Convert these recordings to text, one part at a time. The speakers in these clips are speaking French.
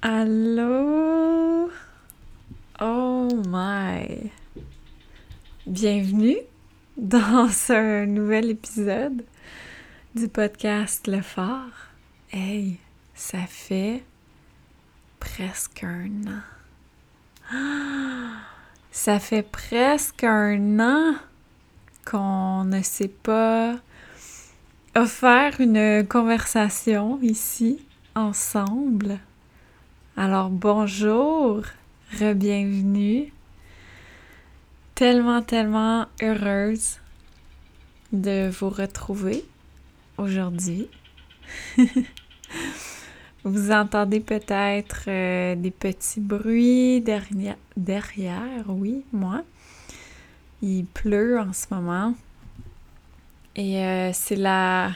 Allô? Oh my! Bienvenue dans ce nouvel épisode du podcast Le Phare. Hey, ça fait presque un an. Ça fait presque un an qu'on ne s'est pas offert une conversation ici ensemble. Alors bonjour, re-bienvenue. Tellement, tellement heureuse de vous retrouver aujourd'hui. vous entendez peut-être euh, des petits bruits derrière, oui, moi. Il pleut en ce moment. Et euh, c'est la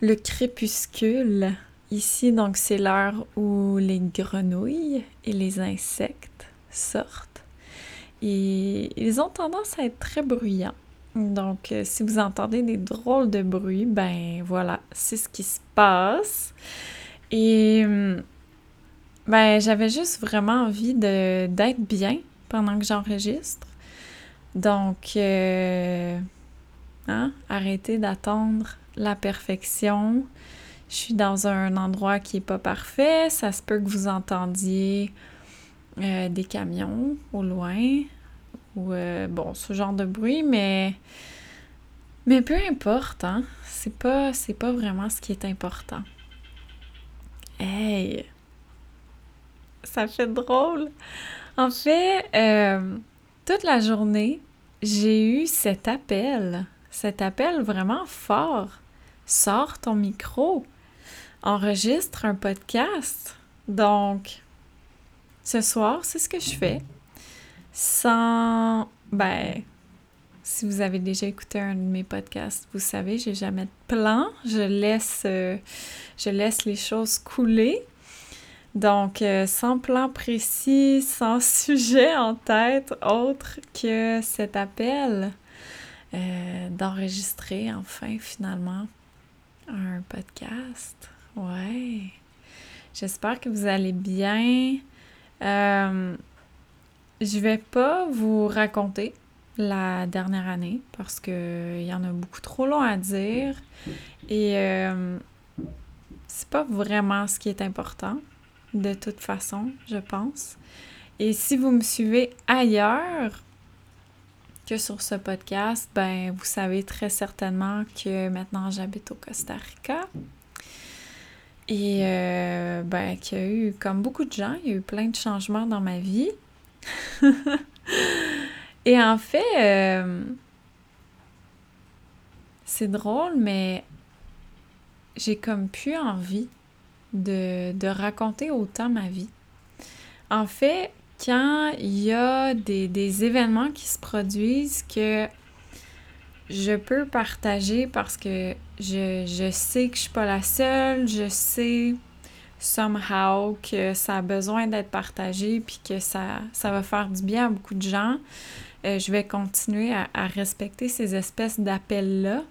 le crépuscule ici, donc c'est l'heure où les grenouilles et les insectes sortent. Et ils ont tendance à être très bruyants. Donc, euh, si vous entendez des drôles de bruits, ben voilà, c'est ce qui se passe. Et hum, ben, j'avais juste vraiment envie d'être bien pendant que j'enregistre. Donc, euh, hein, arrêtez d'attendre la perfection. Je suis dans un endroit qui n'est pas parfait. Ça se peut que vous entendiez euh, des camions au loin ou euh, bon, ce genre de bruit, mais mais peu importe, hein. C'est pas pas vraiment ce qui est important. Hey, ça fait drôle. En fait, euh, toute la journée, j'ai eu cet appel, cet appel vraiment fort. Sors ton micro enregistre un podcast. Donc, ce soir, c'est ce que je fais. Sans, ben, si vous avez déjà écouté un de mes podcasts, vous savez, j'ai jamais de plan. Je laisse, euh, les choses couler. Donc, euh, sans plan précis, sans sujet en tête autre que cet appel euh, d'enregistrer enfin finalement un podcast. Ouais. J'espère que vous allez bien. Euh, je vais pas vous raconter la dernière année parce qu'il y en a beaucoup trop long à dire et euh, c'est pas vraiment ce qui est important de toute façon, je pense. Et si vous me suivez ailleurs que sur ce podcast, ben vous savez très certainement que maintenant j'habite au Costa Rica. Et euh, ben, qu'il y a eu, comme beaucoup de gens, il y a eu plein de changements dans ma vie. Et en fait, euh, c'est drôle, mais j'ai comme plus envie de, de, raconter autant ma vie. En fait, quand il y a des, des événements qui se produisent que je peux partager parce que je, sais que je suis pas la seule, je sais somehow que ça a besoin d'être partagé puis que ça, va faire du bien à beaucoup de gens. Euh, je vais continuer à, respecter ces espèces d'appels-là.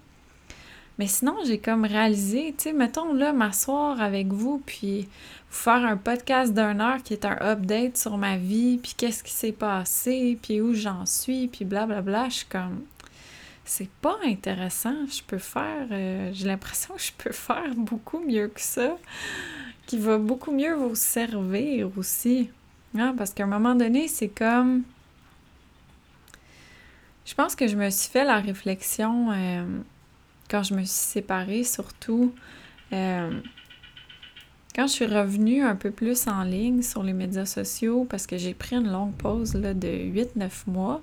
Mais sinon, j'ai comme réalisé, tu sais, mettons là, m'asseoir avec vous, puis vous faire un podcast d'une heure qui est un update sur ma vie, puis qu'est-ce qui s'est passé, puis où j'en suis, puis blablabla. Bla, bla. Je suis comme, c'est pas intéressant. Je peux faire, euh, j'ai l'impression que je peux faire beaucoup mieux que ça, qui va beaucoup mieux vous servir aussi. Hein, parce qu'à un moment donné, c'est comme. Je pense que je me suis fait la réflexion euh, quand je me suis séparée, surtout euh, quand je suis revenue un peu plus en ligne sur les médias sociaux, parce que j'ai pris une longue pause là, de 8-9 mois.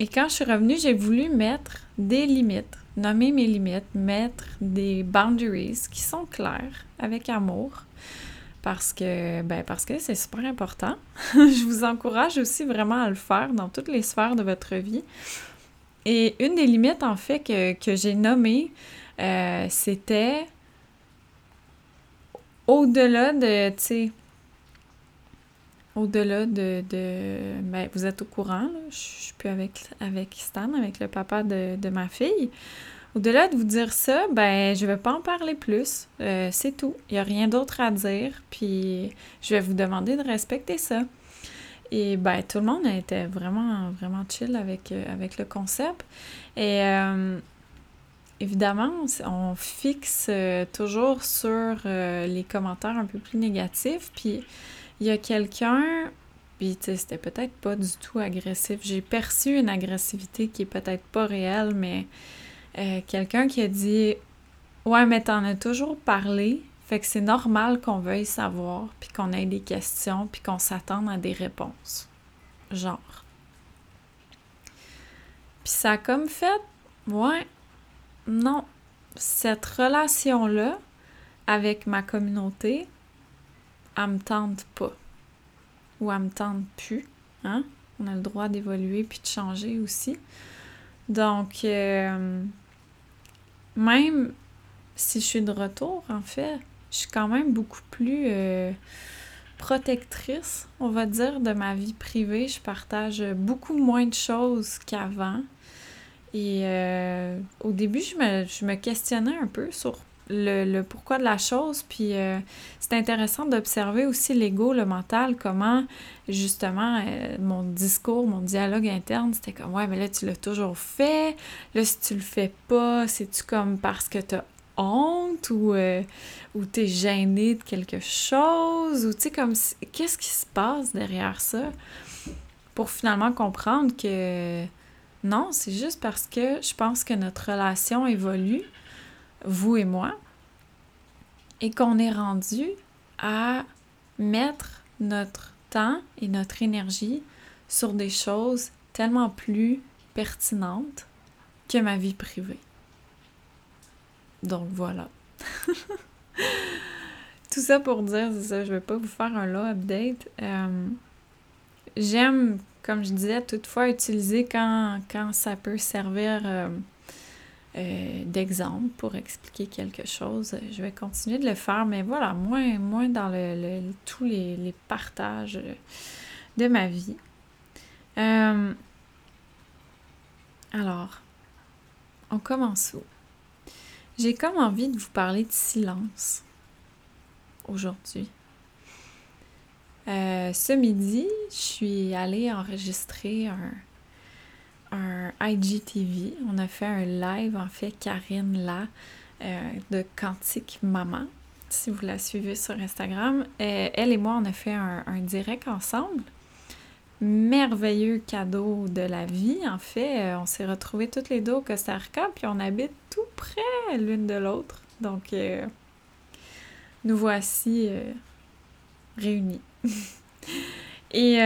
Et quand je suis revenue, j'ai voulu mettre des limites, nommer mes limites, mettre des boundaries qui sont claires avec amour parce que ben parce que c'est super important. je vous encourage aussi vraiment à le faire dans toutes les sphères de votre vie. Et une des limites en fait que, j'ai nommées, euh, c'était au-delà de, tu sais, au-delà de, de ben, vous êtes au courant, je suis plus avec, Stan, avec le papa de, ma fille. Au-delà de vous dire ça, ben je vais pas en parler plus. Euh, c'est tout. Il n'y a rien d'autre à dire. Puis je vais vous demander de respecter ça. Et ben tout le monde était vraiment, vraiment chill avec, euh, le concept. Et euh, évidemment, on fixe toujours sur les commentaires un peu plus négatifs. Puis il y a quelqu'un puis, tu sais, c'était peut-être pas du tout agressif. J'ai perçu une agressivité qui est peut-être pas réelle, mais euh, quelqu'un qui a dit Ouais, mais t'en as toujours parlé, fait que c'est normal qu'on veuille savoir, puis qu'on ait des questions, puis qu'on s'attende à des réponses. Genre. Puis ça a comme fait Ouais, non, cette relation-là avec ma communauté, me tente pas ou elle me tente plus. Hein? On a le droit d'évoluer puis de changer aussi. Donc, euh, même si je suis de retour, en fait, je suis quand même beaucoup plus euh, protectrice, on va dire, de ma vie privée. Je partage beaucoup moins de choses qu'avant. Et euh, au début, je me, questionnais un peu sur le, pourquoi de la chose. Puis euh, c'est intéressant d'observer aussi l'ego, le mental, comment justement euh, mon discours, mon dialogue interne, c'était comme ouais, mais là tu l'as toujours fait. Là, si tu le fais pas, c'est-tu comme parce que t'as honte ou, euh, ou t'es gêné de quelque chose ou tu sais comme qu'est-ce qui se passe derrière ça pour finalement comprendre que non, c'est juste parce que je pense que notre relation évolue vous et moi, et qu'on est rendu à mettre notre temps et notre énergie sur des choses tellement plus pertinentes que ma vie privée. Donc voilà. Tout ça pour dire, c'est ça, je vais pas vous faire un long update. Euh, j'aime, comme je disais, toutefois utiliser quand, quand ça peut servir euh, euh, d'exemple pour expliquer quelque chose. Je vais continuer de le faire, mais voilà, moins, moins dans le, tous les, partages de ma vie. Euh, alors, on commence où? J'ai comme envie de vous parler de silence aujourd'hui. Euh, ce midi, je suis allée enregistrer un, un IGTV. On a fait un live, en fait, Karine là, euh, de Quantique Maman. Si vous la suivez sur Instagram, euh, elle et moi, on a fait un, direct ensemble. Merveilleux cadeau de la vie. En fait, euh, on s'est retrouvés toutes les deux au Costa Rica, puis on habite tout près l'une de l'autre. Donc, nous voici réunis. et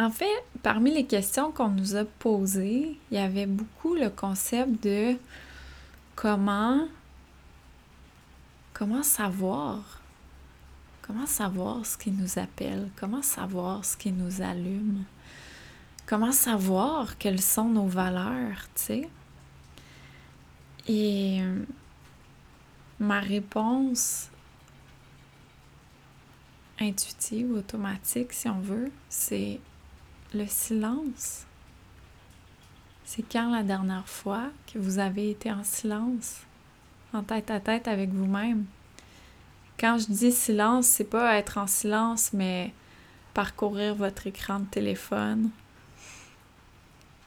en fait, parmi les questions qu'on nous a posées, il y avait beaucoup le concept de comment savoir comment savoir ce qui nous appelle, comment savoir ce qui nous allume, comment savoir quelles sont nos valeurs, tu sais. Et ma réponse intuitive, automatique, si on veut, c'est le silence. C'est quand la dernière fois que vous avez été en silence, en tête à tête avec vous-même. Quand je dis silence, c'est pas être en silence, mais parcourir votre écran de téléphone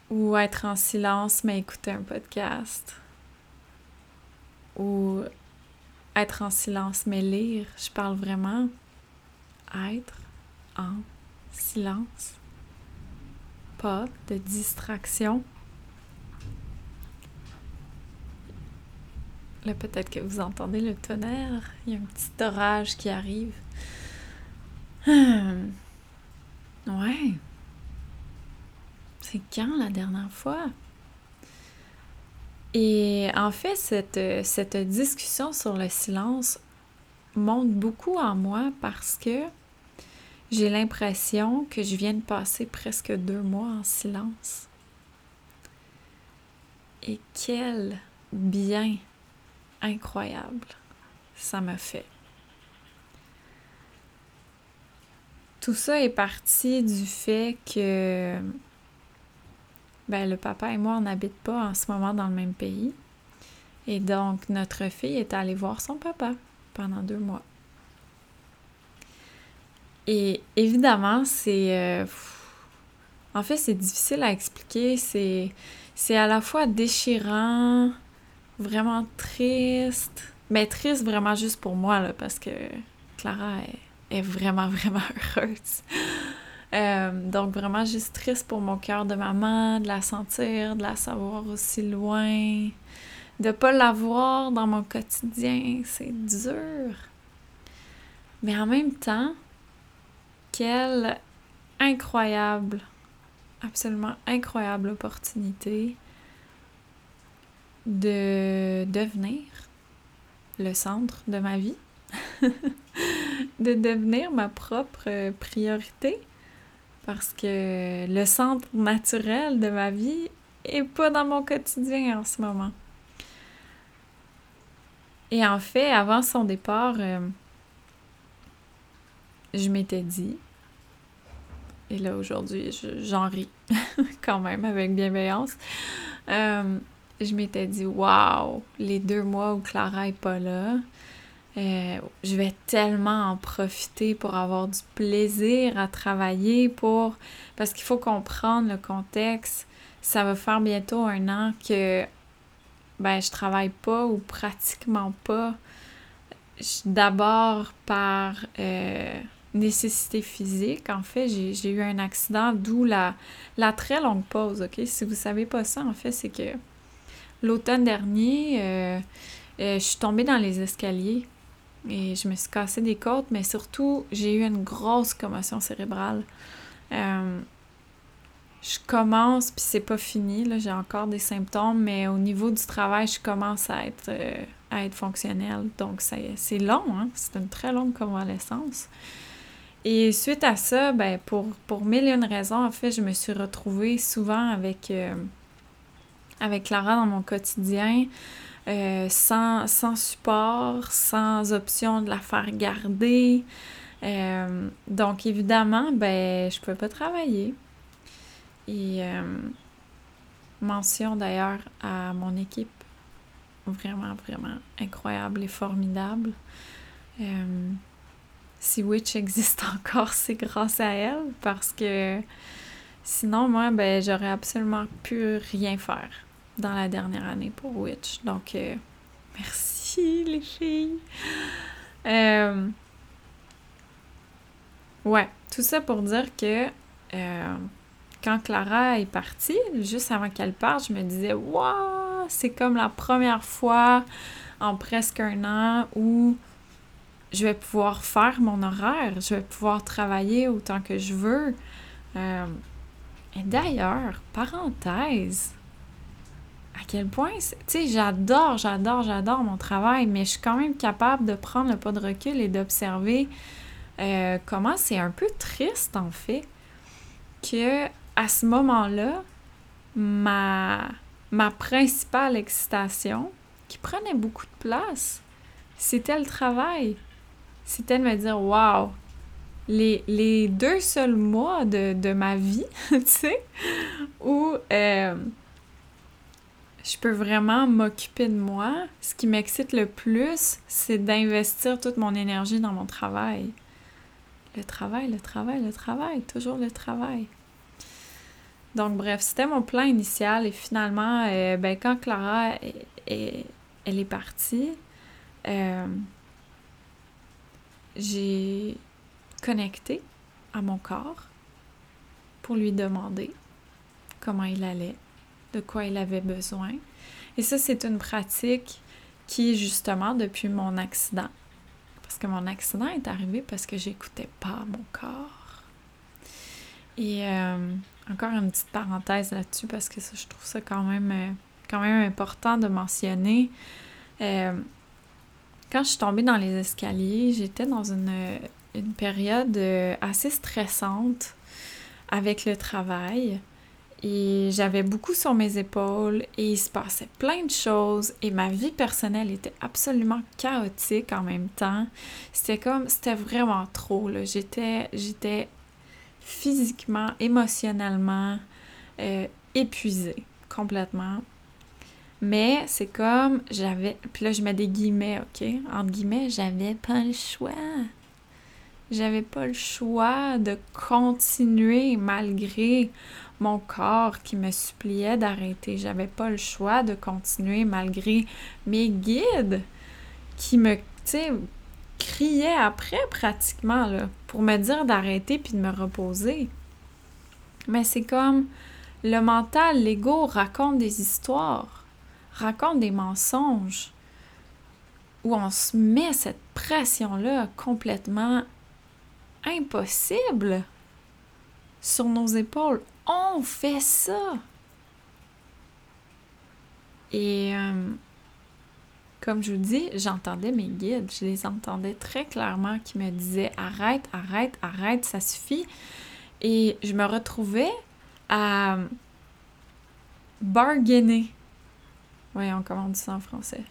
ou être en silence mais écouter un podcast ou être en silence mais lire. Je parle vraiment être en silence de distraction. Là, peut-être que vous entendez le tonnerre. Il y a un petit orage qui arrive. Hum. Ouais. C'est quand la dernière fois? Et en fait, cette, cette discussion sur le silence monte beaucoup en moi parce que j'ai l'impression que je viens de passer presque deux mois en silence. Et quel bien incroyable ça m'a fait. Tout ça est parti du fait que ben, le papa et moi, on n'habite pas en ce moment dans le même pays. Et donc, notre fille est allée voir son papa pendant deux mois. Et évidemment, c'est... Euh, en fait, c'est difficile à expliquer. C'est, c'est à la fois déchirant, vraiment triste. Mais triste vraiment juste pour moi, là, parce que Clara est, est vraiment, vraiment heureuse. Euh, donc vraiment juste triste pour mon cœur de maman, de la sentir, de la savoir aussi loin, de pas la voir dans mon quotidien, c'est dur. Mais en même temps, quelle incroyable, absolument incroyable opportunité de devenir le centre de ma vie, de devenir ma propre priorité parce que le centre naturel de ma vie est pas dans mon quotidien en ce moment. Et en fait, avant son départ, euh, je m'étais dit, et là aujourd'hui, j'en ris quand même avec bienveillance, euh, je m'étais dit, waouh, les deux mois où Clara est pas là, euh, je vais tellement en profiter pour avoir du plaisir à travailler, pour parce qu'il faut comprendre le contexte. Ça va faire bientôt un an que ben je travaille pas ou pratiquement pas. D'abord par euh, nécessité physique. En fait, j'ai eu un accident, d'où la, très longue pause. Ok, si vous savez pas ça, en fait, c'est que l'automne dernier, euh, je suis tombée dans les escaliers et je me suis cassé des côtes, mais surtout, j'ai eu une grosse commotion cérébrale. Euh, je commence, puis c'est pas fini, là, j'ai encore des symptômes, mais au niveau du travail, je commence à être, euh, à être fonctionnelle. Donc, c'est long, hein? c'est une très longue convalescence. Et suite à ça, ben, pour, pour mille et une raisons, en fait, je me suis retrouvée souvent avec, euh, avec Clara dans mon quotidien. Euh, sans, support, sans option de la faire garder. Euh, donc, évidemment, ben, je ne pouvais pas travailler. Et mention d'ailleurs à mon équipe, vraiment, vraiment incroyable et formidable. Si Witch existe encore, c'est grâce à elle parce que sinon, moi, ben, j'aurais absolument pu rien faire dans la dernière année pour Witch. Donc, euh, merci les filles. Euh, ouais, tout ça pour dire que euh, quand Clara est partie, juste avant qu'elle parte, je me disais, waouh, c'est comme la première fois en presque un an où je vais pouvoir faire mon horaire, je vais pouvoir travailler autant que je veux. et d'ailleurs, parenthèse, à quel point, tu sais, j'adore, j'adore, j'adore mon travail, mais je suis quand même capable de prendre le pas de recul et d'observer euh, comment c'est un peu triste, en fait, que à ce moment-là, ma principale excitation, qui prenait beaucoup de place, c'était le travail. C'était de me dire, waouh, les, les, deux seuls mois de, de ma vie, tu sais, où euh, je peux vraiment m'occuper de moi. Ce qui m'excite le plus, c'est d'investir toute mon énergie dans mon travail. Le travail, le travail, le travail, toujours le travail. Donc bref, c'était mon plan initial et finalement, euh, ben, quand Clara est, elle est partie, euh, j'ai connecté à mon corps pour lui demander comment il allait de quoi il avait besoin. Et ça, c'est une pratique qui, justement, depuis mon accident, parce que mon accident est arrivé parce que j'écoutais pas mon corps. Et euh, encore une petite parenthèse là-dessus, parce que je trouve ça quand même, euh, quand même important de mentionner. Euh, quand je suis tombée dans les escaliers, j'étais dans une, période assez stressante avec le travail. Et j'avais beaucoup sur mes épaules et il se passait plein de choses et ma vie personnelle était absolument chaotique en même temps. C'était comme, c'était vraiment trop, là. J'étais, j'étais physiquement, émotionnellement, euh, épuisée complètement. Mais c'est comme j'avais. Puis là, je mets des guillemets, OK? Entre guillemets, j'avais pas le choix. J'avais pas le choix de continuer malgré mon corps qui me suppliait d'arrêter. J'avais pas le choix de continuer malgré mes guides qui me, criaient après pratiquement, là, pour me dire d'arrêter puis de me reposer. Mais c'est comme le mental, l'ego raconte des histoires, raconte des mensonges, où on se met cette pression-là complètement impossible sur nos épaules. On fait ça. Et euh, comme je vous dis, j'entendais mes guides, je les entendais très clairement qui me disaient arrête, arrête, arrête, ça suffit. Et je me retrouvais à bargainer. Voyons comment on dit ça en français.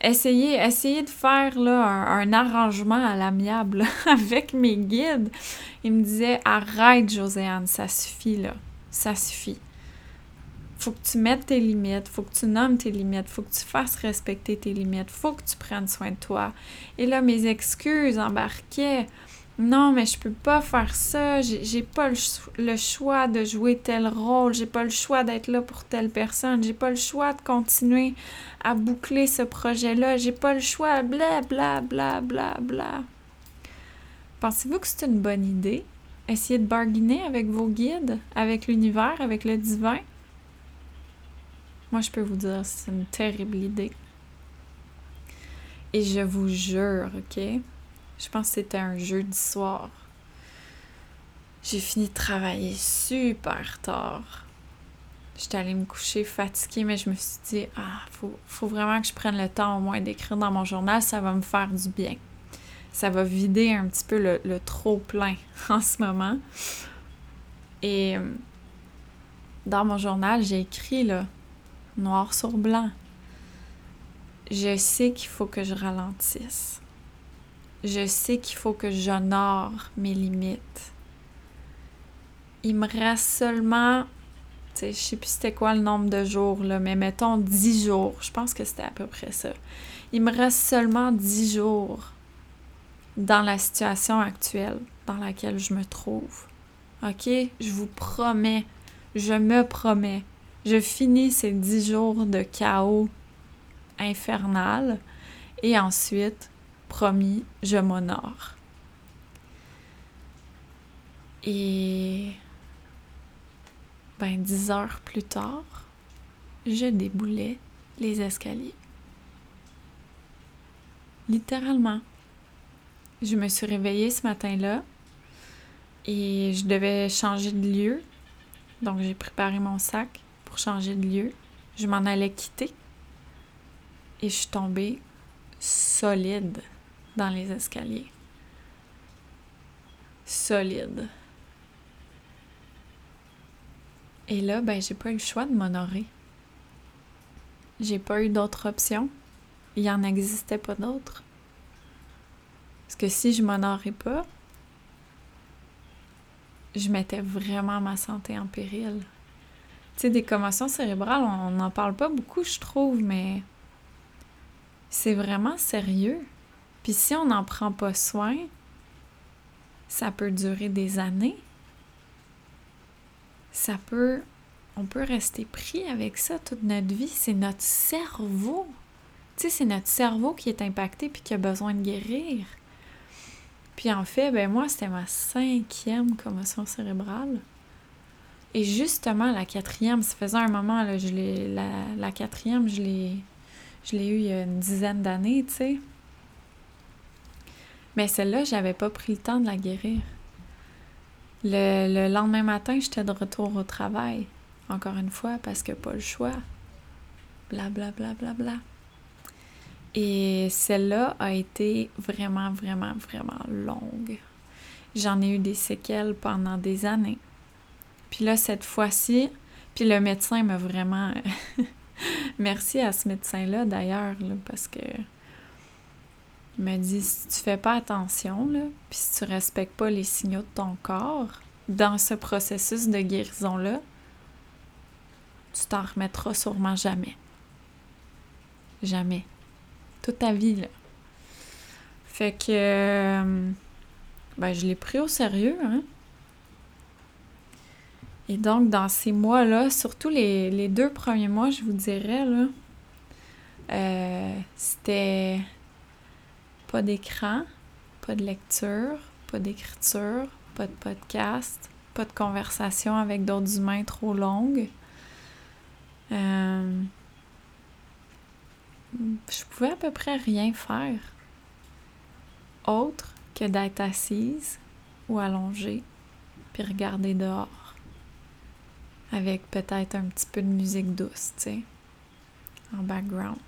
Essayer, essayer de faire là, un, arrangement à l'amiable avec mes guides. Ils me disaient Arrête, Joséanne, ça suffit là. Ça suffit. Faut que tu mettes tes limites, faut que tu nommes tes limites, faut que tu fasses respecter tes limites, faut que tu prennes soin de toi. Et là, mes excuses embarquaient non, mais je peux pas faire ça, j'ai pas le, choix de jouer tel rôle, j'ai pas le choix d'être là pour telle personne, j'ai pas le choix de continuer à boucler ce projet-là, j'ai pas le choix, bla bla bla bla bla. Pensez-vous que c'est une bonne idée? Essayer de bargainer avec vos guides, avec l'univers, avec le divin? Moi, je peux vous dire, c'est une terrible idée. Et je vous jure, OK? Je pense que c'était un jeudi soir. J'ai fini de travailler super tard. J'étais allée me coucher fatiguée, mais je me suis dit, ah, faut, faut vraiment que je prenne le temps au moins d'écrire dans mon journal, ça va me faire du bien. Ça va vider un petit peu le, le trop plein en ce moment. Et euh, dans mon journal, j'ai écrit, là, noir sur blanc. Je sais qu'il faut que je ralentisse je sais qu'il faut que j'honore mes limites. Il me reste seulement, je sais plus c'était quoi le nombre de jours, là, mais mettons 10 jours. Je pense que c'était à peu près ça. Il me reste seulement 10 jours dans la situation actuelle dans laquelle je me trouve. OK? Je vous promets, je me promets, je finis ces 10 jours de chaos infernal et ensuite promis, je m'honore. Et ben dix heures plus tard, je déboulais les escaliers. Littéralement. Je me suis réveillée ce matin-là et je devais changer de lieu. Donc j'ai préparé mon sac pour changer de lieu. Je m'en allais quitter et je suis tombée solide dans les escaliers. Solide. Et là, ben, j'ai pas eu le choix de m'honorer. J'ai pas eu d'autre option. Il en existait pas d'autre. Parce que si je m'honorais pas, je mettais vraiment ma santé en péril. Tu sais, des commotions cérébrales, on n'en parle pas beaucoup, je trouve, mais c'est vraiment sérieux. Puis si on n'en prend pas soin, ça peut durer des années. Ça peut. On peut rester pris avec ça toute notre vie. C'est notre cerveau. Tu sais, c'est notre cerveau qui est impacté puis qui a besoin de guérir. Puis en fait, ben moi, c'était ma cinquième commotion cérébrale. Et justement, la quatrième, ça faisait un moment, là, je la, la quatrième, je l'ai, je l'ai eu il y a une dizaine d'années, tu sais. Mais celle-là, j'avais pas pris le temps de la guérir. Le, lendemain matin, j'étais de retour au travail. Encore une fois, parce que pas le choix. Bla bla bla bla bla. Et celle-là a été vraiment, vraiment, vraiment longue. J'en ai eu des séquelles pendant des années. Puis là, cette fois-ci, puis le médecin m'a vraiment... Merci à ce médecin-là d'ailleurs, parce que il m'a dit si tu fais pas attention, puis si tu respectes pas les signaux de ton corps dans ce processus de guérison-là, tu t'en remettras sûrement jamais. Jamais. Toute ta vie, là. Fait que, euh, ben, je l'ai pris au sérieux, hein. Et donc, dans ces mois-là, surtout les, deux premiers mois, je vous dirais, là, euh, c'était pas d'écran, pas de lecture, pas d'écriture, pas de podcast, pas de conversation avec d'autres humains trop longues. Euh, je pouvais à peu près rien faire autre que d'être assise ou allongée puis regarder dehors avec peut-être un petit peu de musique douce, tu sais, en background.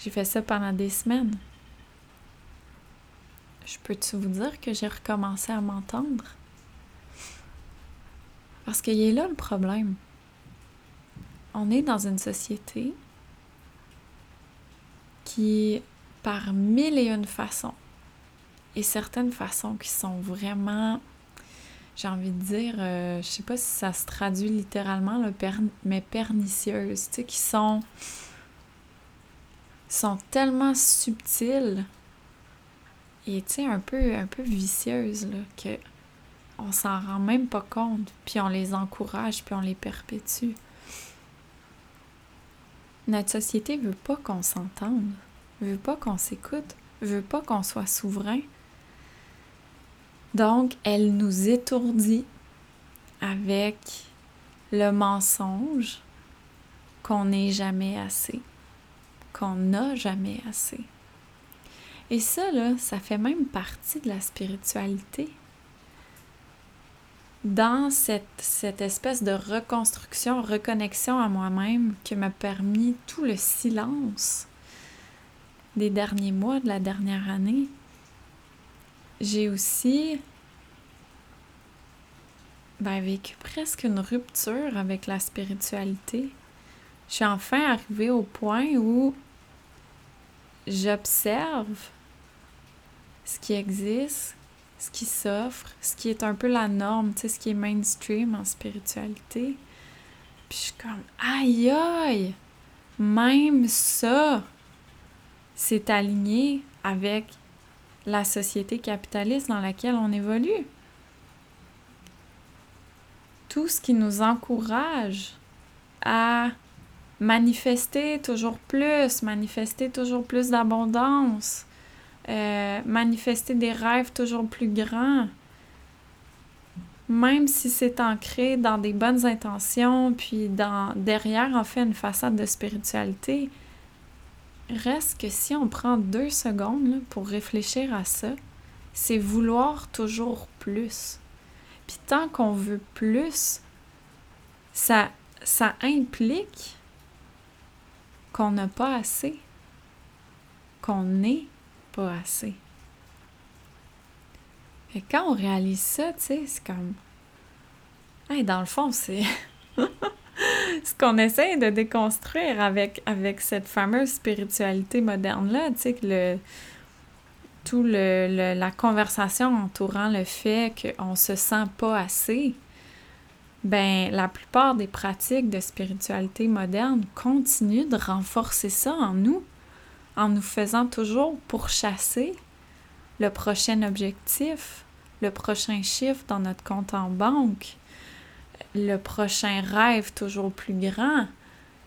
J'ai fait ça pendant des semaines. Je peux-tu vous dire que j'ai recommencé à m'entendre? Parce qu'il est là le problème. On est dans une société qui, par mille et une façons, et certaines façons qui sont vraiment, j'ai envie de dire, euh, je sais pas si ça se traduit littéralement, mais pernicieuses, tu sais, qui sont, sont tellement subtiles et, tu un peu, un peu vicieuses, là, que on s'en rend même pas compte, puis on les encourage, puis on les perpétue. Notre société veut pas qu'on s'entende, veut pas qu'on s'écoute, veut pas qu'on soit souverain. Donc, elle nous étourdit avec le mensonge qu'on n'est jamais assez, qu'on n'a jamais assez. Et ça, là, ça fait même partie de la spiritualité dans cette, espèce de reconstruction, reconnexion à moi-même qui m'a permis tout le silence des derniers mois, de la dernière année, j'ai aussi ben, vécu presque une rupture avec la spiritualité. Je suis enfin arrivée au point où j'observe ce qui existe, ce qui s'offre, ce qui est un peu la norme, tu sais, ce qui est mainstream en spiritualité. Puis je suis comme, aïe aïe, même ça, c'est aligné avec la société capitaliste dans laquelle on évolue. Tout ce qui nous encourage à manifester toujours plus, manifester toujours plus d'abondance, euh, manifester des rêves toujours plus grands, même si c'est ancré dans des bonnes intentions, puis dans, derrière, en fait, une façade de spiritualité, reste que si on prend deux secondes pour réfléchir à ça, c'est vouloir toujours plus. Puis tant qu'on veut plus, ça, ça implique qu'on n'a pas assez, qu'on n'est pas assez. Et quand on réalise ça, tu sais, c'est comme. Hey, dans le fond, c'est ce qu'on essaie de déconstruire avec, cette fameuse spiritualité moderne-là, tu sais, que le. Tout la conversation entourant le fait qu'on se sent pas assez, ben la plupart des pratiques de spiritualité moderne continuent de renforcer ça en nous en nous faisant toujours pourchasser le prochain objectif, le prochain chiffre dans notre compte en banque, le prochain rêve toujours plus grand,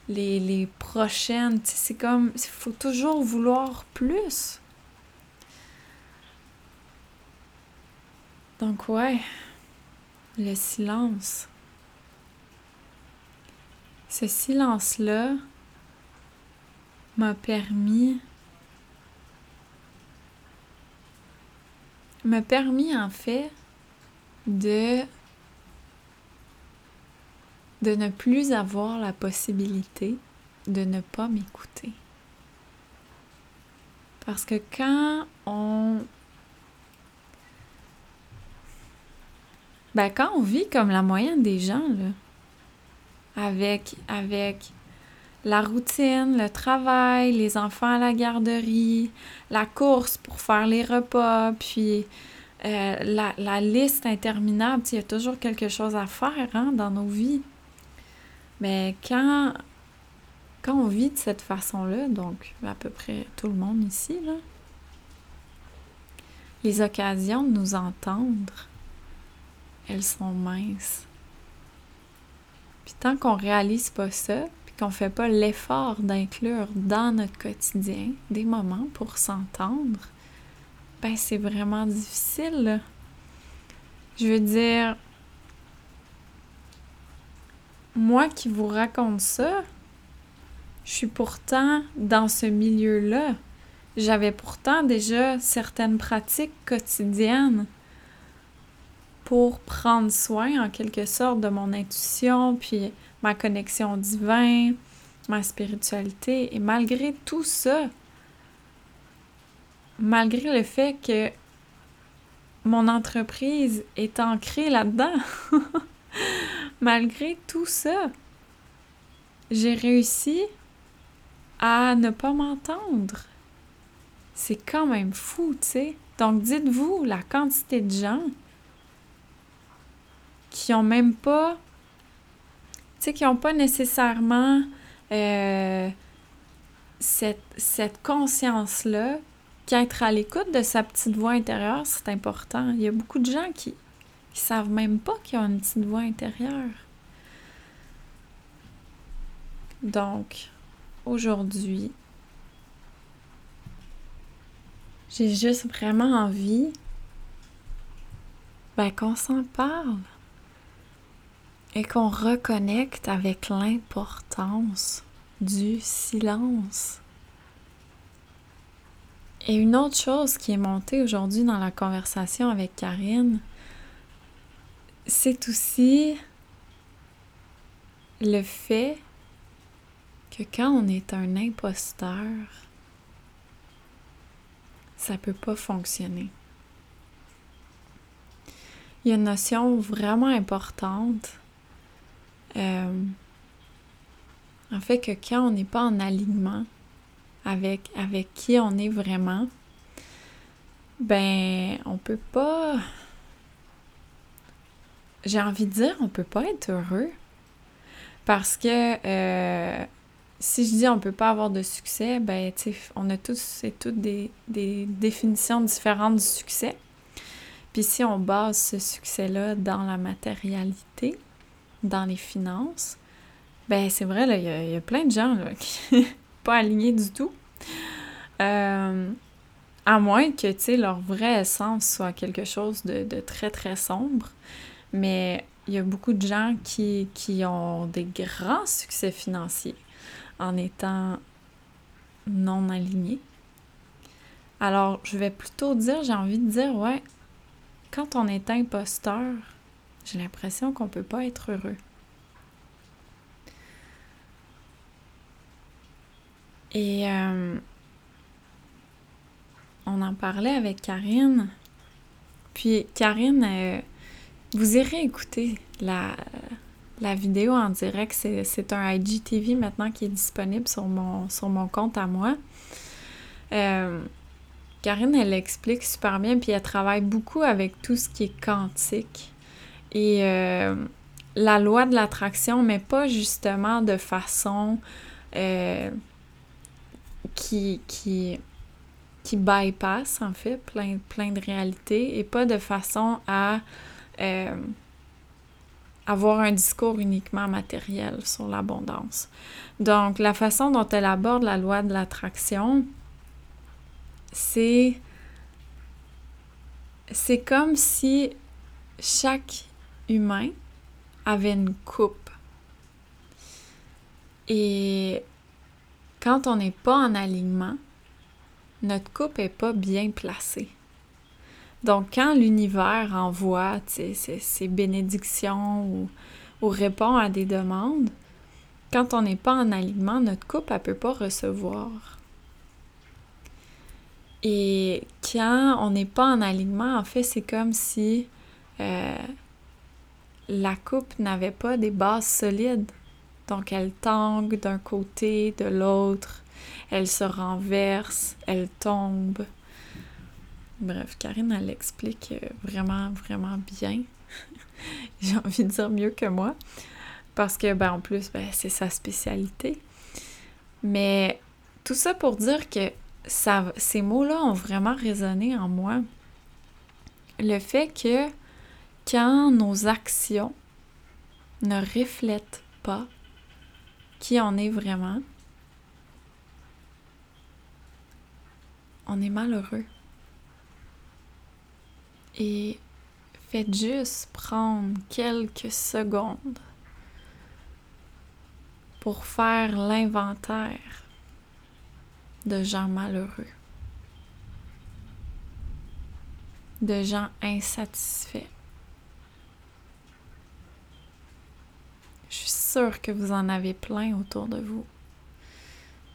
les, les prochaines. C'est comme, il faut toujours vouloir plus. Donc ouais, le silence. Ce silence-là, m'a permis m'a permis en fait de ne plus avoir la possibilité de ne pas m'écouter. Parce que quand on ben quand on vit comme la moyenne des gens là avec avec la routine, le travail, les enfants à la garderie, la course pour faire les repas, puis euh, la, liste interminable. Il y a toujours quelque chose à faire hein, dans nos vies. Mais quand, quand on vit de cette façon-là, donc à peu près tout le monde ici, là, les occasions de nous entendre, elles sont minces. Puis tant qu'on réalise pas ça, puis qu'on fait pas l'effort d'inclure dans notre quotidien des moments pour s'entendre, ben c'est vraiment difficile. Je veux dire, moi qui vous raconte ça, je suis pourtant dans ce milieu-là. J'avais pourtant déjà certaines pratiques quotidiennes pour prendre soin en quelque sorte de mon intuition, puis ma connexion divine, ma spiritualité. Et malgré tout ça, malgré le fait que mon entreprise est ancrée là-dedans, malgré tout ça, j'ai réussi à ne pas m'entendre. C'est quand même fou, tu sais. Donc dites-vous la quantité de gens qui ont même pas, tu sais, qui n'ont pas nécessairement euh, cette, cette conscience-là qu'être à l'écoute de sa petite voix intérieure, c'est important. Il y a beaucoup de gens qui, qui savent même pas qu'ils ont une petite voix intérieure. Donc, aujourd'hui, j'ai juste vraiment envie ben, qu'on s'en parle et qu'on reconnecte avec l'importance du silence. Et une autre chose qui est montée aujourd'hui dans la conversation avec Karine, c'est aussi le fait que quand on est un imposteur, ça peut pas fonctionner. Il y a une notion vraiment importante euh, en fait que quand on n'est pas en alignement avec, avec qui on est vraiment, ben on peut pas j'ai envie de dire on peut pas être heureux parce que euh, si je dis on peut pas avoir de succès, ben on a tous et toutes des, des définitions différentes du succès. Puis si on base ce succès-là dans la matérialité, dans les finances, ben c'est vrai, là, il y, a plein de gens là, qui pas alignés du tout. Euh, à moins que, tu sais, leur vraie essence soit quelque chose de, de, très, très sombre. Mais il y a beaucoup de gens qui, qui ont des grands succès financiers en étant non alignés. Alors, je vais plutôt dire, j'ai envie de dire, ouais, quand on est imposteur, j'ai l'impression qu'on ne peut pas être heureux. Et euh, on en parlait avec Karine. Puis Karine, euh, vous irez écouter la, la vidéo en direct. C'est un IGTV maintenant qui est disponible sur mon, sur mon compte à moi. Euh, Karine, elle explique super bien, puis elle travaille beaucoup avec tout ce qui est quantique. Et euh, la loi de l'attraction, mais pas justement de façon euh, qui, qui, qui bypass, en fait, plein, plein de réalités, et pas de façon à euh, avoir un discours uniquement matériel sur l'abondance. Donc, la façon dont elle aborde la loi de l'attraction, c'est c'est comme si chaque humain avait une coupe. Et quand on n'est pas en alignement, notre coupe n'est pas bien placée. Donc, quand l'univers envoie ses, bénédictions ou, ou, répond à des demandes, quand on n'est pas en alignement, notre coupe ne peut pas recevoir. Et quand on n'est pas en alignement, en fait, c'est comme si euh, la coupe n'avait pas des bases solides. Donc, elle tangue d'un côté, de l'autre, elle se renverse, elle tombe. Bref, Karine, elle l'explique euh, vraiment, vraiment bien. J'ai envie de dire mieux que moi. Parce que, ben, en plus, ben, c'est sa spécialité. Mais tout ça pour dire que ces mots-là ont vraiment résonné en moi. Le fait que quand nos actions ne reflètent pas qui on est vraiment, on est malheureux. Et faites juste prendre quelques secondes pour faire l'inventaire de gens malheureux, de gens insatisfaits. Je suis que vous en avez plein autour de vous.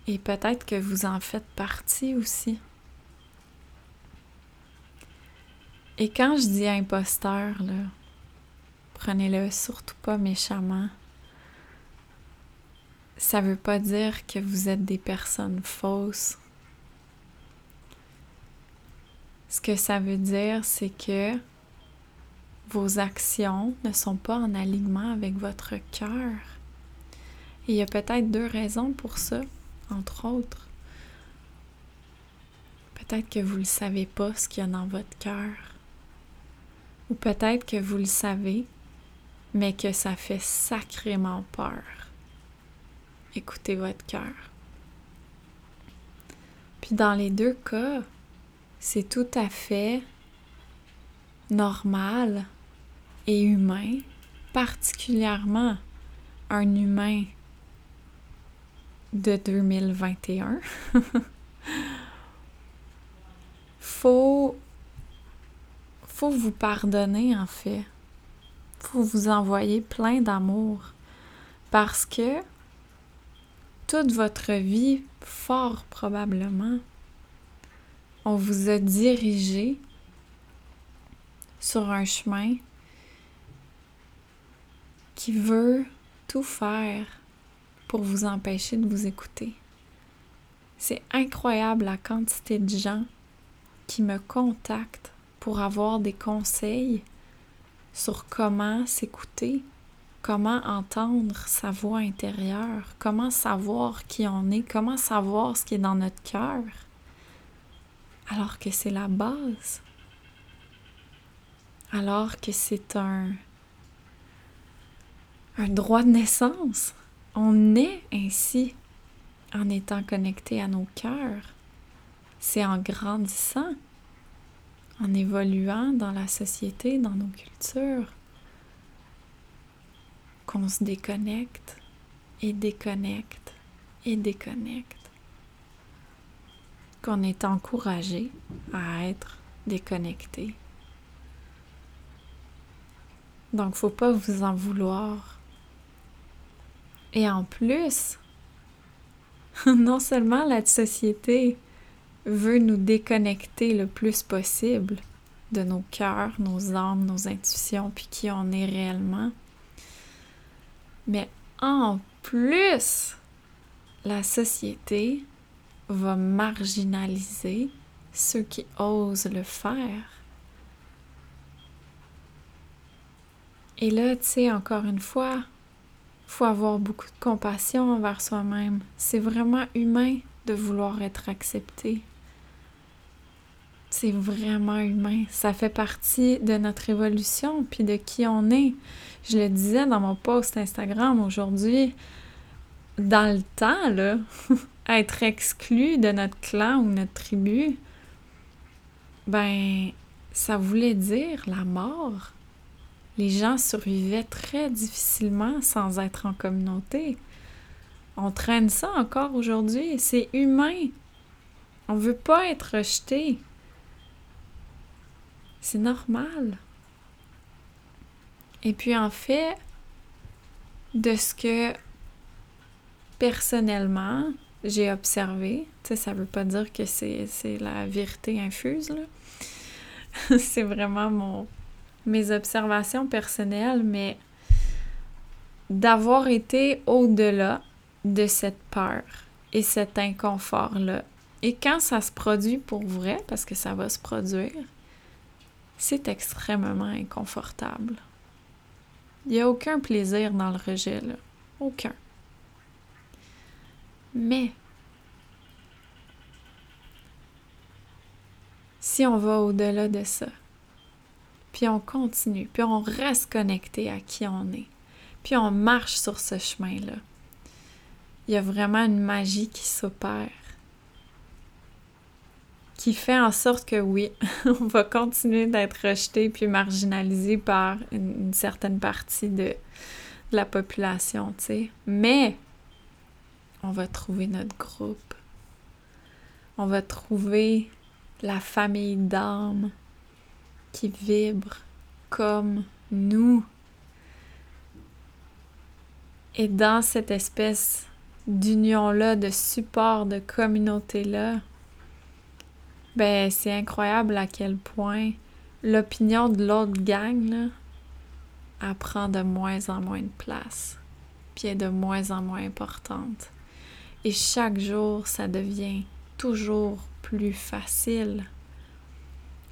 Et peut-être que vous en faites partie aussi. Et quand je dis imposteur, prenez-le surtout pas méchamment. Ça veut pas dire que vous êtes des personnes fausses. Ce que ça veut dire, c'est que vos actions ne sont pas en alignement avec votre cœur. Et il y a peut-être deux raisons pour ça, entre autres. Peut-être que vous ne savez pas ce qu'il y a dans votre cœur. Ou peut-être que vous le savez, mais que ça fait sacrément peur. Écoutez votre cœur. Puis dans les deux cas, c'est tout à fait normal humain, particulièrement un humain de 2021. faut faut vous pardonner en fait. Faut vous envoyer plein d'amour parce que toute votre vie, fort probablement, on vous a dirigé sur un chemin qui veut tout faire pour vous empêcher de vous écouter. C'est incroyable la quantité de gens qui me contactent pour avoir des conseils sur comment s'écouter, comment entendre sa voix intérieure, comment savoir qui on est, comment savoir ce qui est dans notre cœur, alors que c'est la base, alors que c'est un, un droit de naissance. On est ainsi en étant connecté à nos cœurs. C'est en grandissant en évoluant dans la société, dans nos cultures, qu'on se déconnecte et déconnecte et déconnecte, qu'on est encouragé à être déconnecté. Donc, faut pas vous en vouloir. Et en plus, non seulement la société veut nous déconnecter le plus possible de nos cœurs, nos âmes, nos intuitions, puis qui on est réellement. Mais en plus, la société va marginaliser ceux qui osent le faire. Et là, tu sais, encore une fois, faut avoir beaucoup de compassion envers soi-même. C'est vraiment humain de vouloir être accepté. C'est vraiment humain. Ça fait partie de notre évolution puis de qui on est. Je le disais dans mon post Instagram aujourd'hui, dans le temps, là, être exclu de notre clan ou notre tribu, ben, ça voulait dire la mort. Les gens survivaient très difficilement sans être en communauté. On traîne ça encore aujourd'hui. C'est humain. On veut pas être rejeté. C'est normal. Et puis en fait, de ce que personnellement j'ai observé, tu sais, ça veut pas dire que c'est la vérité infuse, c'est vraiment mon, mes observations personnelles, mais d'avoir été au-delà de cette peur et cet inconfort-là. Et quand ça se produit pour vrai, parce que ça va se produire, c'est extrêmement inconfortable. Il n'y a aucun plaisir dans le rejet, là. Aucun. Mais si on va au-delà de ça, puis on continue, puis on reste connecté à qui on est, puis on marche sur ce chemin-là, il y a vraiment une magie qui s'opère, qui fait en sorte que oui, on va continuer d'être rejeté puis marginalisé par une, certaine partie de, la population, tu sais. Mais on va trouver notre groupe. On va trouver la famille d'âmes qui vibre comme nous. Et dans cette espèce d'union-là, de support, de communauté-là, ben c'est incroyable à quel point l'opinion de l'autre gang là, prend de moins en moins de place, puis est de moins en moins importante. Et chaque jour, ça devient toujours plus facile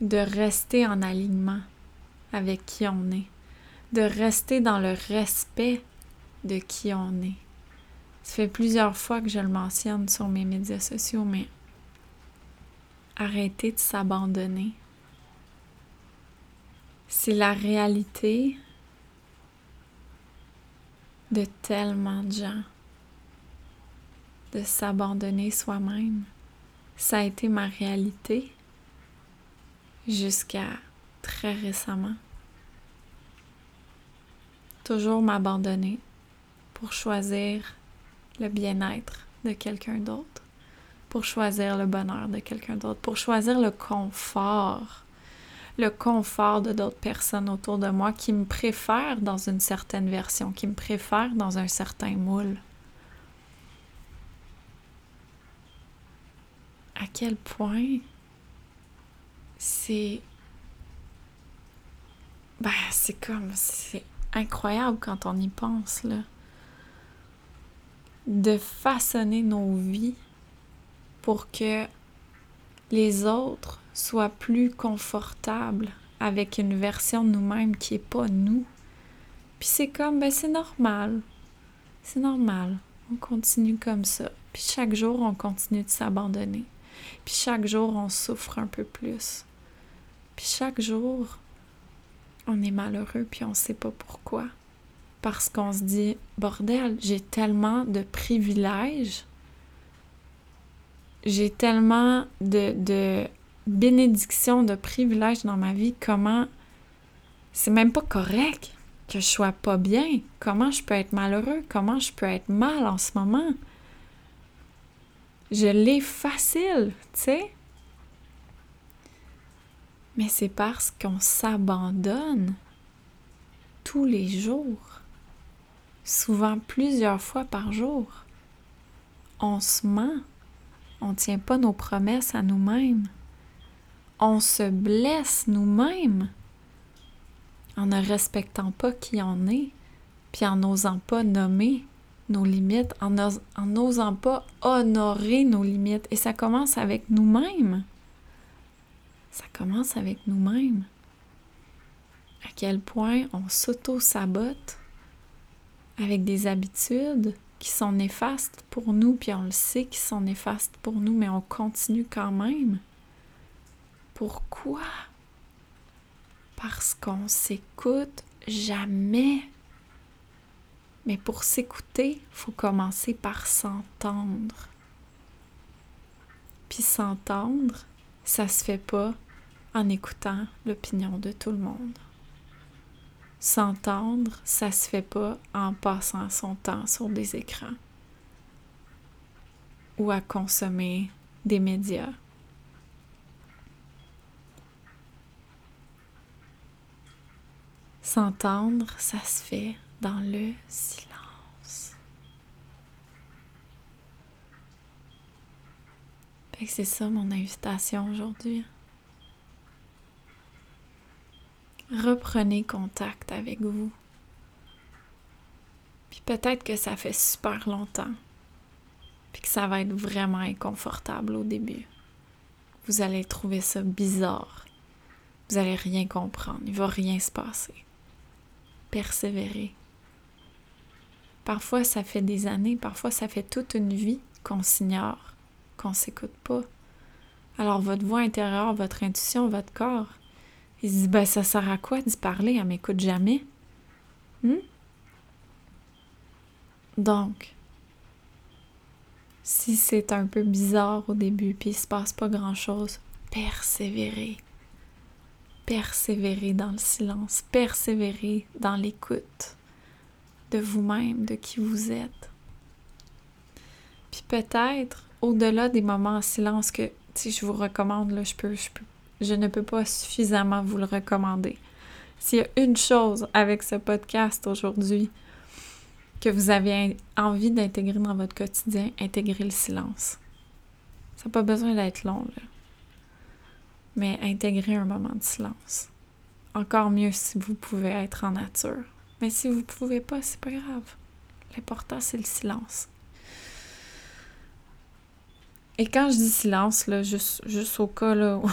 de rester en alignement avec qui on est, de rester dans le respect de qui on est. Ça fait plusieurs fois que je le mentionne sur mes médias sociaux, mais arrêter de s'abandonner. C'est la réalité de tellement de gens, de s'abandonner soi-même. Ça a été ma réalité jusqu'à très récemment. Toujours m'abandonner pour choisir le bien-être de quelqu'un d'autre, pour choisir le bonheur de quelqu'un d'autre, pour choisir le confort, le confort de d'autres personnes autour de moi qui me préfèrent dans une certaine version, qui me préfèrent dans un certain moule. À quel point c'est. Ben, c'est comme. C'est incroyable quand on y pense, là. De façonner nos vies pour que les autres soient plus confortables avec une version de nous-mêmes qui n'est pas nous. Puis c'est comme, ben c'est normal. C'est normal. On continue comme ça. Puis chaque jour, on continue de s'abandonner. Puis chaque jour, on souffre un peu plus. Puis chaque jour, on est malheureux, puis on ne sait pas pourquoi. Parce qu'on se dit, bordel, j'ai tellement de privilèges, j'ai tellement de, bénédictions, de privilèges dans ma vie, comment c'est même pas correct que je sois pas bien. Comment je peux être malheureux? Comment je peux être mal en ce moment? Je l'ai facile, tu sais. Mais c'est parce qu'on s'abandonne tous les jours, souvent plusieurs fois par jour. On se ment, on ne tient pas nos promesses à nous-mêmes, on se blesse nous-mêmes en ne respectant pas qui on est, puis en n'osant pas nommer nos limites, en n'osant pas honorer nos limites. Et ça commence avec nous-mêmes. Ça commence avec nous-mêmes. À quel point on s'auto-sabote avec des habitudes qui sont néfastes pour nous, puis on le sait qu'ils sont néfastes pour nous, mais on continue quand même. Pourquoi? Parce qu'on s'écoute jamais. Mais pour s'écouter, il faut commencer par s'entendre. Puis s'entendre, ça se fait pas en écoutant l'opinion de tout le monde. S'entendre, ça se fait pas en passant son temps sur des écrans ou à consommer des médias. S'entendre, ça se fait dans le silence. c'est ça mon invitation aujourd'hui. Reprenez contact avec vous. Puis peut-être que ça fait super longtemps. Puis que ça va être vraiment inconfortable au début. Vous allez trouver ça bizarre. Vous allez rien comprendre. Il va rien se passer. persévérer. Parfois, ça fait des années, parfois, ça fait toute une vie qu'on s'ignore, qu'on s'écoute pas. Alors, votre voix intérieure, votre intuition, votre corps, il se dit, ben, ça sert à quoi d'y parler? Elle m'écoute jamais. Hmm? Donc, si c'est un peu bizarre au début, puis il se passe pas grand-chose, persévérez. Persévérez dans le silence, persévérez dans l'écoute de vous-même, de qui vous êtes. Puis peut-être, au-delà des moments en silence que, si je vous recommande, là, je, peux, je, peux, je ne peux pas suffisamment vous le recommander. S'il y a une chose avec ce podcast aujourd'hui que vous avez envie d'intégrer dans votre quotidien, intégrez le silence. Ça n'a pas besoin d'être long, là. Mais intégrez un moment de silence. Encore mieux si vous pouvez être en nature. Mais si vous ne pouvez pas, c'est pas grave. L'important, c'est le silence. Et quand je dis silence, là, juste, juste au cas là, où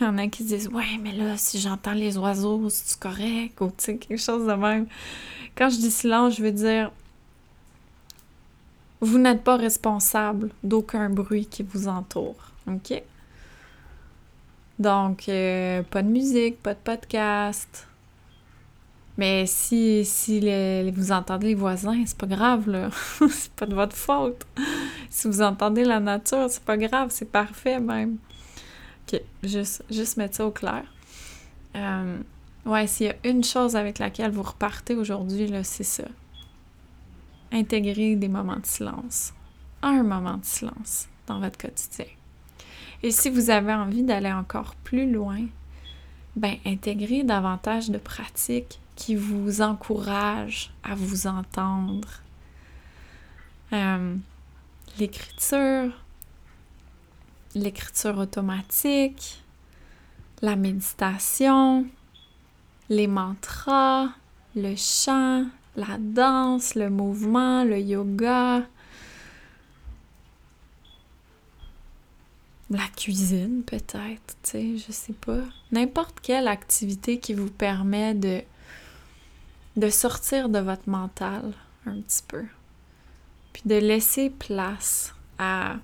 il y en a qui disent Ouais, mais là, si j'entends les oiseaux, c'est correct? Ou tu sais, quelque chose de même. Quand je dis silence, je veux dire Vous n'êtes pas responsable d'aucun bruit qui vous entoure. OK? Donc, euh, pas de musique, pas de podcast, mais si, si vous entendez les voisins, c'est pas grave, là. c'est pas de votre faute. si vous entendez la nature, c'est pas grave, c'est parfait même. Juste, juste mettre ça au clair. Euh, ouais, s'il y a une chose avec laquelle vous repartez aujourd'hui, c'est ça. Intégrer des moments de silence. Un moment de silence dans votre quotidien. Et si vous avez envie d'aller encore plus loin, ben intégrer davantage de pratiques qui vous encourage à vous entendre. Euh, l'écriture, l'écriture automatique, la méditation, les mantras, le chant, la danse, le mouvement, le yoga, la cuisine peut-être, tu sais, je sais pas. N'importe quelle activité qui vous permet de de sortir de votre mental un petit peu, puis de laisser place à,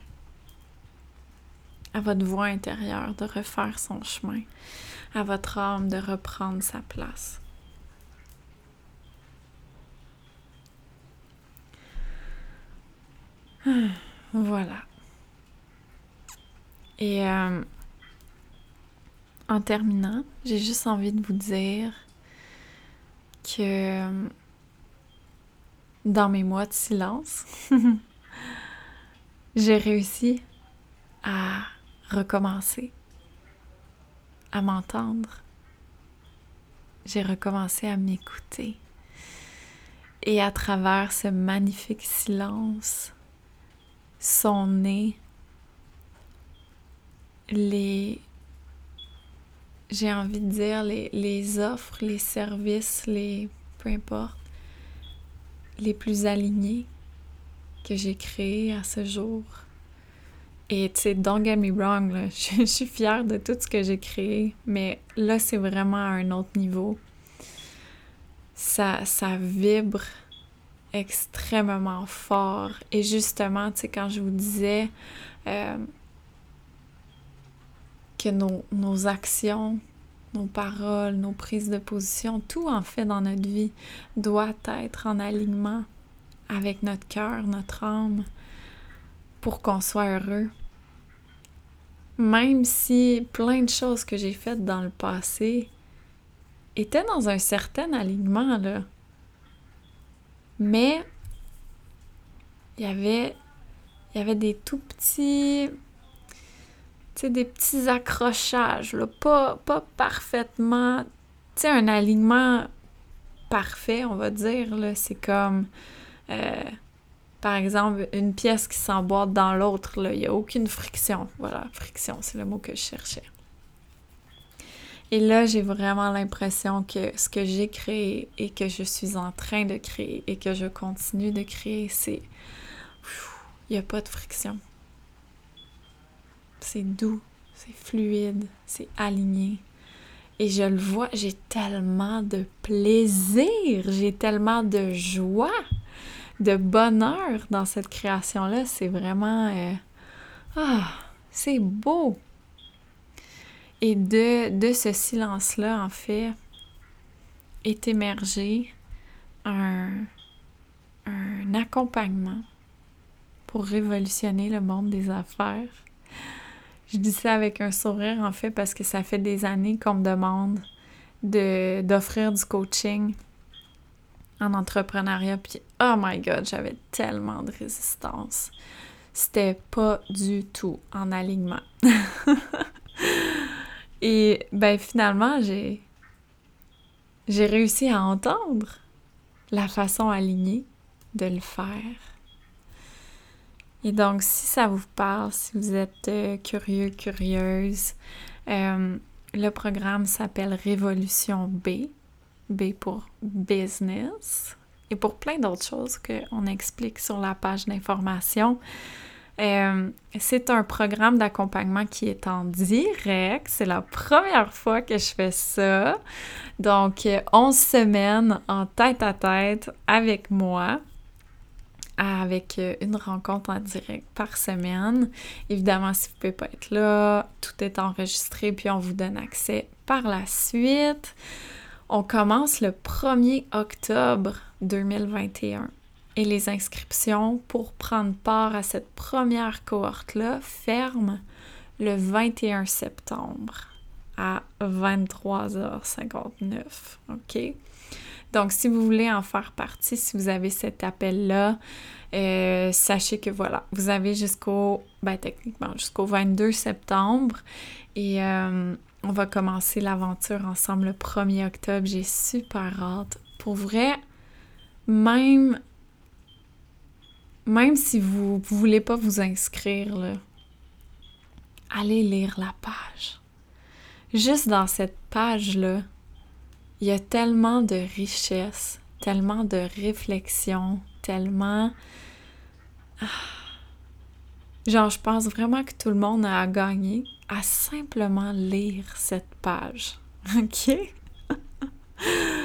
à votre voix intérieure, de refaire son chemin, à votre âme de reprendre sa place. Voilà. Et euh, en terminant, j'ai juste envie de vous dire que euh, dans mes mois de silence, j'ai réussi à recommencer, à m'entendre. J'ai recommencé à m'écouter. Et à travers ce magnifique silence sont nés les j'ai envie de dire, les, les, offres, les services, les peu importe, les plus alignés que j'ai créés à ce jour. Et tu sais, don't get me wrong, je, suis fière de tout ce que j'ai créé, mais là, c'est vraiment à un autre niveau. Ça, ça vibre extrêmement fort. Et justement, tu sais, quand je vous disais euh, que nos, nos, actions, nos paroles, nos prises de position, tout en fait dans notre vie doit être en alignement avec notre cœur, notre âme, pour qu'on soit heureux. Même si plein de choses que j'ai faites dans le passé étaient dans un certain alignement, là. Mais il y avait, des tout petits des petits accrochages, là, pas, pas parfaitement, tu sais, un alignement parfait, on va dire, là, c'est comme, euh, par exemple, une pièce qui s'emboîte dans l'autre, il n'y a aucune friction. Voilà, friction, c'est le mot que je cherchais. Et là, j'ai vraiment l'impression que ce que j'ai créé et que je suis en train de créer et que je continue de créer, c'est... Il n'y a pas de friction. C'est doux, c'est fluide, c'est aligné. Et je le vois, j'ai tellement de plaisir, j'ai tellement de joie, de bonheur dans cette création-là. C'est vraiment... Euh, ah, c'est beau. Et de, ce silence-là, en fait, est émergé un, accompagnement pour révolutionner le monde des affaires. Je dis ça avec un sourire, en fait, parce que ça fait des années qu'on me demande de, d'offrir du coaching en entrepreneuriat. Puis, oh my God, j'avais tellement de résistance. C'était pas du tout en alignement. Et ben finalement, j'ai j'ai réussi à entendre la façon alignée de le faire. Et donc, si ça vous parle, si vous êtes euh, curieux, curieuse, euh, le programme s'appelle Révolution B. B pour business. Et pour plein d'autres choses qu'on explique sur la page d'information. Euh, c'est un programme d'accompagnement qui est en direct. C'est la première fois que je fais ça. Donc, 11 semaines en tête à tête avec moi avec euh, une rencontre en direct par semaine. Évidemment, si vous ne pouvez pas être là, tout est enregistré, puis on vous donne accès par la suite. On commence le 1er octobre 2021 et les inscriptions pour prendre part à cette première cohorte-là ferment le 21 septembre à 23h59. OK? Donc, si vous voulez en faire partie, si vous avez cet appel-là, euh, sachez que voilà, vous avez jusqu'au, ben techniquement, jusqu'au 22 septembre et euh, on va commencer l'aventure ensemble le 1er octobre. J'ai super hâte. Pour vrai, même, si vous ne voulez pas vous inscrire, allez lire la page. Juste dans cette page-là, il y a tellement de richesse, tellement de réflexion, tellement... Ah, genre, je pense vraiment que tout le monde a à gagner à simplement lire cette page. OK?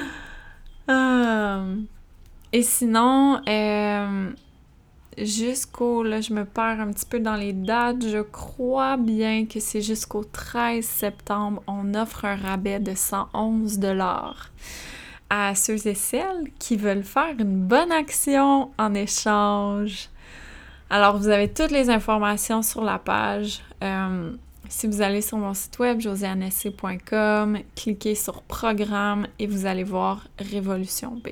Euh, et sinon, euh, jusqu'au, là, je me perds un petit peu dans les dates, je crois bien que c'est jusqu'au 13 septembre, on offre un rabais de 111 dollars à ceux et celles qui veulent faire une bonne action en échange. Alors, vous avez toutes les informations sur la page. Euh, si vous allez sur mon site web josianessé.com, cliquez sur Programme et vous allez voir Révolution B.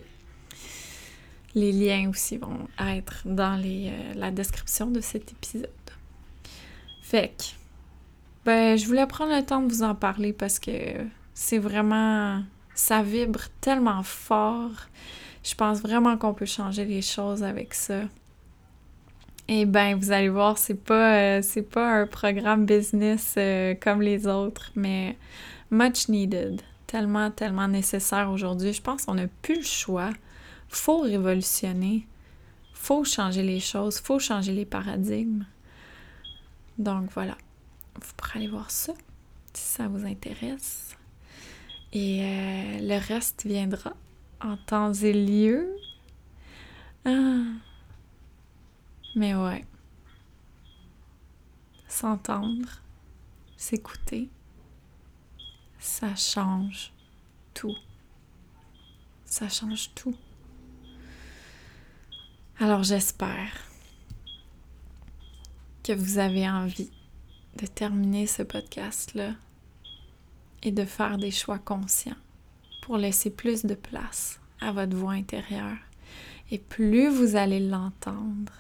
Les liens aussi vont être dans euh, la description de cet épisode. Fait que, ben, je voulais prendre le temps de vous en parler parce que c'est vraiment. Ça vibre tellement fort. Je pense vraiment qu'on peut changer les choses avec ça. Et ben, vous allez voir, c'est pas, euh, c'est pas un programme business euh, comme les autres, mais much needed. Tellement, tellement nécessaire aujourd'hui. Je pense qu'on n'a plus le choix faut révolutionner, faut changer les choses, faut changer les paradigmes. Donc voilà, vous pourrez aller voir ça si ça vous intéresse. Et euh, le reste viendra en temps et lieu. Ah. Mais ouais. S'entendre, s'écouter, ça change tout. Ça change tout. Alors j'espère que vous avez envie de terminer ce podcast-là et de faire des choix conscients pour laisser plus de place à votre voix intérieure. Et plus vous allez l'entendre,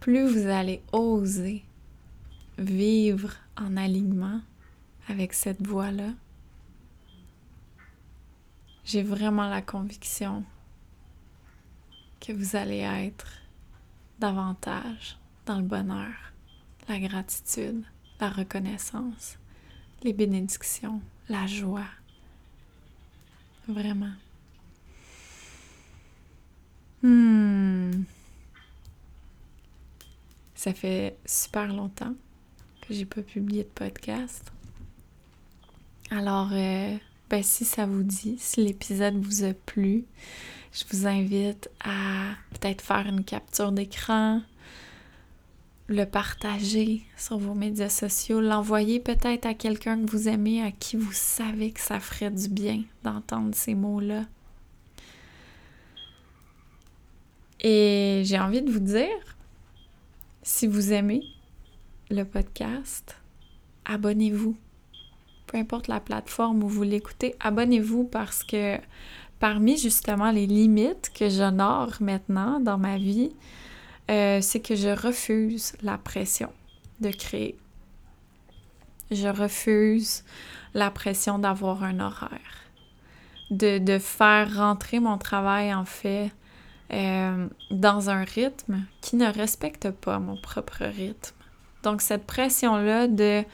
plus vous allez oser vivre en alignement avec cette voix-là, j'ai vraiment la conviction que vous allez être davantage dans le bonheur, la gratitude, la reconnaissance, les bénédictions, la joie. Vraiment. Hmm. Ça fait super longtemps que j'ai pas publié de podcast. Alors, euh, ben, si ça vous dit, si l'épisode vous a plu, je vous invite à peut-être faire une capture d'écran, le partager sur vos médias sociaux, l'envoyer peut-être à quelqu'un que vous aimez, à qui vous savez que ça ferait du bien d'entendre ces mots-là. Et j'ai envie de vous dire, si vous aimez le podcast, abonnez-vous. Peu importe la plateforme où vous l'écoutez, abonnez-vous parce que parmi justement les limites que j'honore maintenant dans ma vie, euh, c'est que je refuse la pression de créer. Je refuse la pression d'avoir un horaire, de, faire rentrer mon travail en fait euh, dans un rythme qui ne respecte pas mon propre rythme. Donc cette pression-là de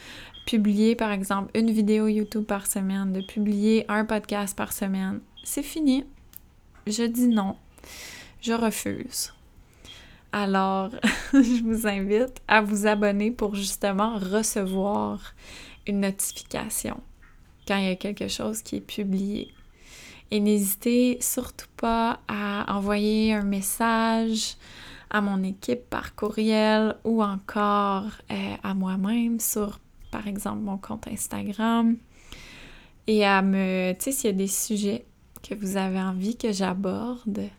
publier par exemple une vidéo YouTube par semaine, de publier un podcast par semaine, c'est fini. Je dis non. Je refuse. Alors, je vous invite à vous abonner pour justement recevoir une notification quand il y a quelque chose qui est publié. Et n'hésitez surtout pas à envoyer un message à mon équipe par courriel ou encore euh, à moi-même sur, par exemple, mon compte Instagram. Et à me, tu sais, s'il y a des sujets que vous avez envie que j'aborde,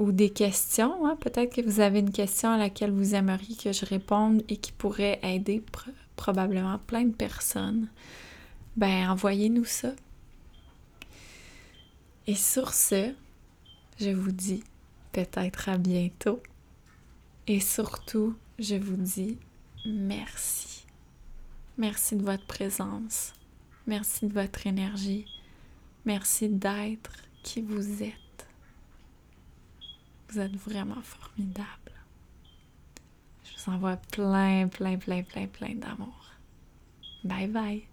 ou des questions. Hein. Peut-être que vous avez une question à laquelle vous aimeriez que je réponde et qui pourrait aider probablement plein de personnes. Ben, envoyez-nous ça. Et sur ce, je vous dis peut-être à bientôt. Et surtout, je vous dis merci. Merci de votre présence. Merci de votre énergie. Merci d'être qui vous êtes. Vous êtes vraiment formidable. Je vous envoie plein, plein, plein, plein, plein d'amour. Bye bye.